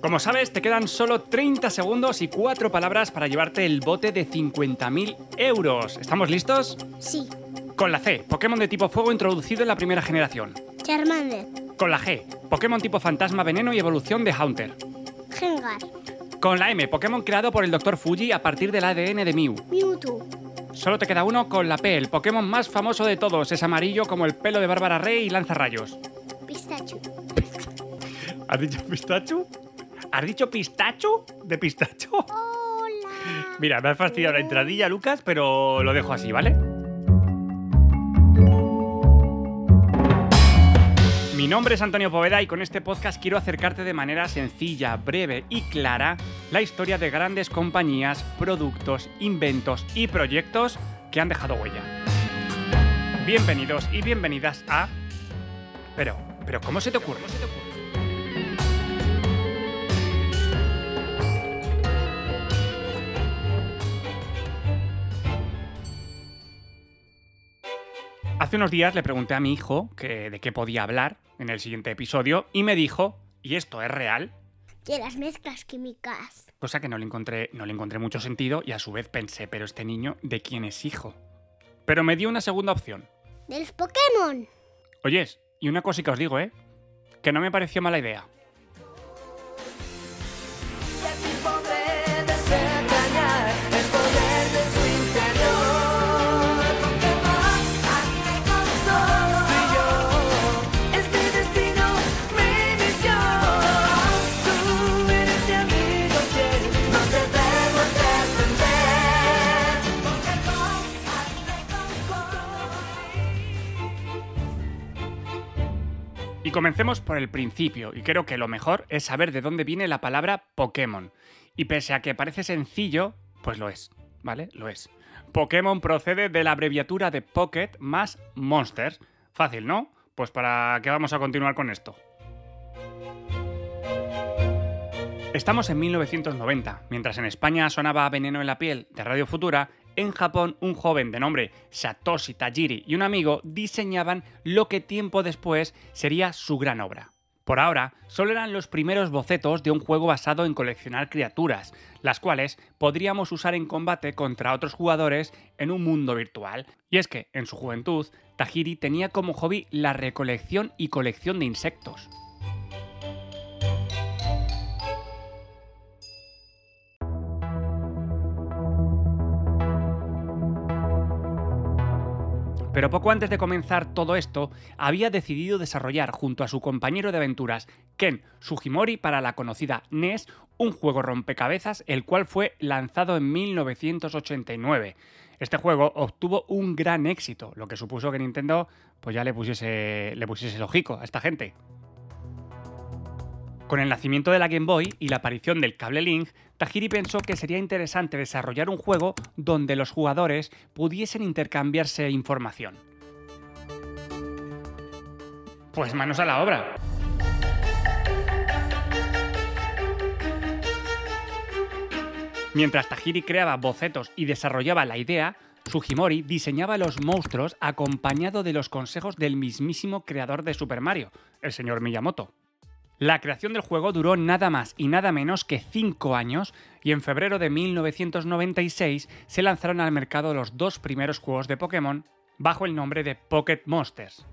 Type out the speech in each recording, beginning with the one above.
Como sabes, te quedan solo 30 segundos y 4 palabras para llevarte el bote de 50.000 euros. ¿Estamos listos? Sí. Con la C, Pokémon de tipo fuego introducido en la primera generación. Charmander. Con la G, Pokémon tipo fantasma veneno y evolución de Haunter. Gengar. Con la M, Pokémon creado por el Dr. Fuji a partir del ADN de Mew. Mewtwo. Solo te queda uno con la P, el Pokémon más famoso de todos. Es amarillo como el pelo de Bárbara Rey y lanza rayos. Pistachu. ¿Has dicho pistacho? ¿Has dicho pistacho? ¿De pistacho? Hola. Mira, me has fastidiado la entradilla, Lucas, pero lo dejo así, ¿vale? Mi nombre es Antonio Poveda y con este podcast quiero acercarte de manera sencilla, breve y clara la historia de grandes compañías, productos, inventos y proyectos que han dejado huella. Bienvenidos y bienvenidas a... Pero, pero ¿cómo se te ocurre? ¿Cómo se te ocurre? Hace unos días le pregunté a mi hijo que de qué podía hablar en el siguiente episodio y me dijo, ¿y esto es real? De las mezclas químicas. Cosa que no le encontré, no le encontré mucho sentido y a su vez pensé, pero este niño, ¿de quién es hijo? Pero me dio una segunda opción. De los Pokémon. Oyes, y una cosita os digo, ¿eh? Que no me pareció mala idea. Y comencemos por el principio, y creo que lo mejor es saber de dónde viene la palabra Pokémon. Y pese a que parece sencillo, pues lo es, ¿vale? Lo es. Pokémon procede de la abreviatura de Pocket más Monsters. Fácil, ¿no? Pues para qué vamos a continuar con esto. Estamos en 1990, mientras en España sonaba Veneno en la piel de Radio Futura, en Japón un joven de nombre Satoshi Tajiri y un amigo diseñaban lo que tiempo después sería su gran obra. Por ahora, solo eran los primeros bocetos de un juego basado en coleccionar criaturas, las cuales podríamos usar en combate contra otros jugadores en un mundo virtual. Y es que, en su juventud, Tajiri tenía como hobby la recolección y colección de insectos. Pero poco antes de comenzar todo esto, había decidido desarrollar junto a su compañero de aventuras, Ken Sugimori, para la conocida NES, un juego rompecabezas, el cual fue lanzado en 1989. Este juego obtuvo un gran éxito, lo que supuso que Nintendo pues ya le pusiese, le pusiese a esta gente. Con el nacimiento de la Game Boy y la aparición del cable Link, Tajiri pensó que sería interesante desarrollar un juego donde los jugadores pudiesen intercambiarse información. Pues manos a la obra. Mientras Tajiri creaba bocetos y desarrollaba la idea, Sugimori diseñaba los monstruos acompañado de los consejos del mismísimo creador de Super Mario, el señor Miyamoto. La creación del juego duró nada más y nada menos que 5 años y en febrero de 1996 se lanzaron al mercado los dos primeros juegos de Pokémon bajo el nombre de Pocket Monsters.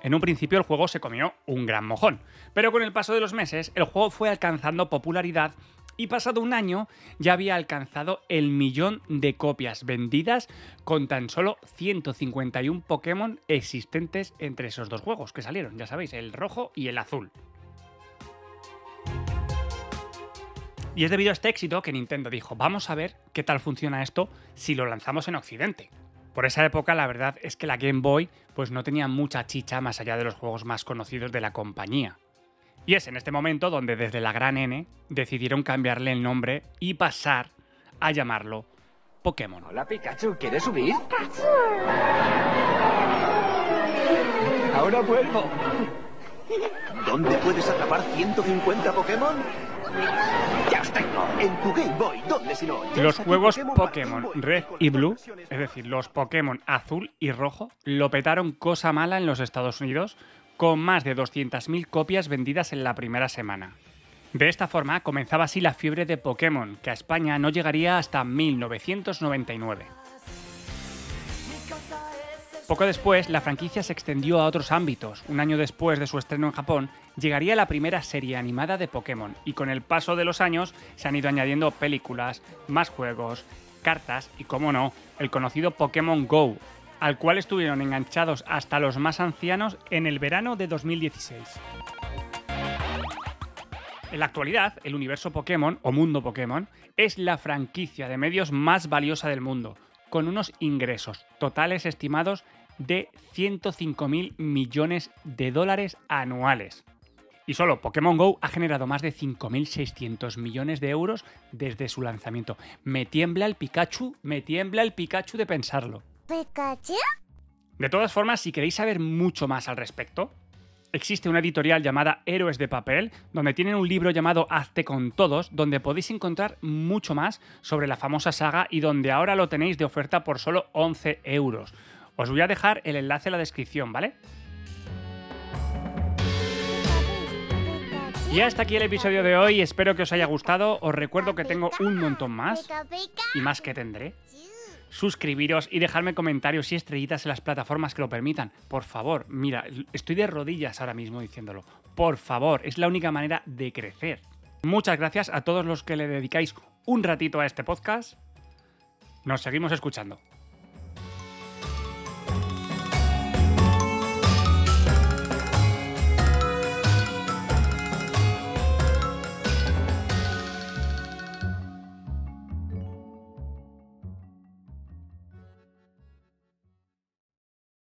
En un principio el juego se comió un gran mojón, pero con el paso de los meses el juego fue alcanzando popularidad y pasado un año ya había alcanzado el millón de copias vendidas con tan solo 151 Pokémon existentes entre esos dos juegos que salieron, ya sabéis, el rojo y el azul. Y es debido a este éxito que Nintendo dijo, vamos a ver qué tal funciona esto si lo lanzamos en Occidente. Por esa época la verdad es que la Game Boy pues no tenía mucha chicha más allá de los juegos más conocidos de la compañía. Y es en este momento donde desde la gran N decidieron cambiarle el nombre y pasar a llamarlo Pokémon. Hola Pikachu, ¿quieres subir? Ahora vuelvo. ¿Dónde puedes atrapar 150 Pokémon? ¡Ya os tengo! En tu Game Boy, ¿dónde si no? Los juegos Pokémon Boy. Red y Blue, es decir, los Pokémon Azul y Rojo, lo petaron cosa mala en los Estados Unidos con más de 200.000 copias vendidas en la primera semana. De esta forma comenzaba así la fiebre de Pokémon, que a España no llegaría hasta 1999. Poco después, la franquicia se extendió a otros ámbitos. Un año después de su estreno en Japón, llegaría la primera serie animada de Pokémon, y con el paso de los años se han ido añadiendo películas, más juegos, cartas y, como no, el conocido Pokémon Go, al cual estuvieron enganchados hasta los más ancianos en el verano de 2016. En la actualidad, el universo Pokémon, o mundo Pokémon, es la franquicia de medios más valiosa del mundo, con unos ingresos totales estimados de 105.000 millones de dólares anuales. Y solo Pokémon Go ha generado más de 5.600 millones de euros desde su lanzamiento. Me tiembla el Pikachu, me tiembla el Pikachu de pensarlo. ¿Pikachu? De todas formas, si queréis saber mucho más al respecto, existe una editorial llamada Héroes de Papel, donde tienen un libro llamado Hazte con Todos, donde podéis encontrar mucho más sobre la famosa saga y donde ahora lo tenéis de oferta por solo 11 euros. Os voy a dejar el enlace en la descripción, ¿vale? Y hasta aquí el episodio de hoy, espero que os haya gustado, os recuerdo que tengo un montón más y más que tendré. Suscribiros y dejarme comentarios y estrellitas en las plataformas que lo permitan. Por favor, mira, estoy de rodillas ahora mismo diciéndolo. Por favor, es la única manera de crecer. Muchas gracias a todos los que le dedicáis un ratito a este podcast. Nos seguimos escuchando.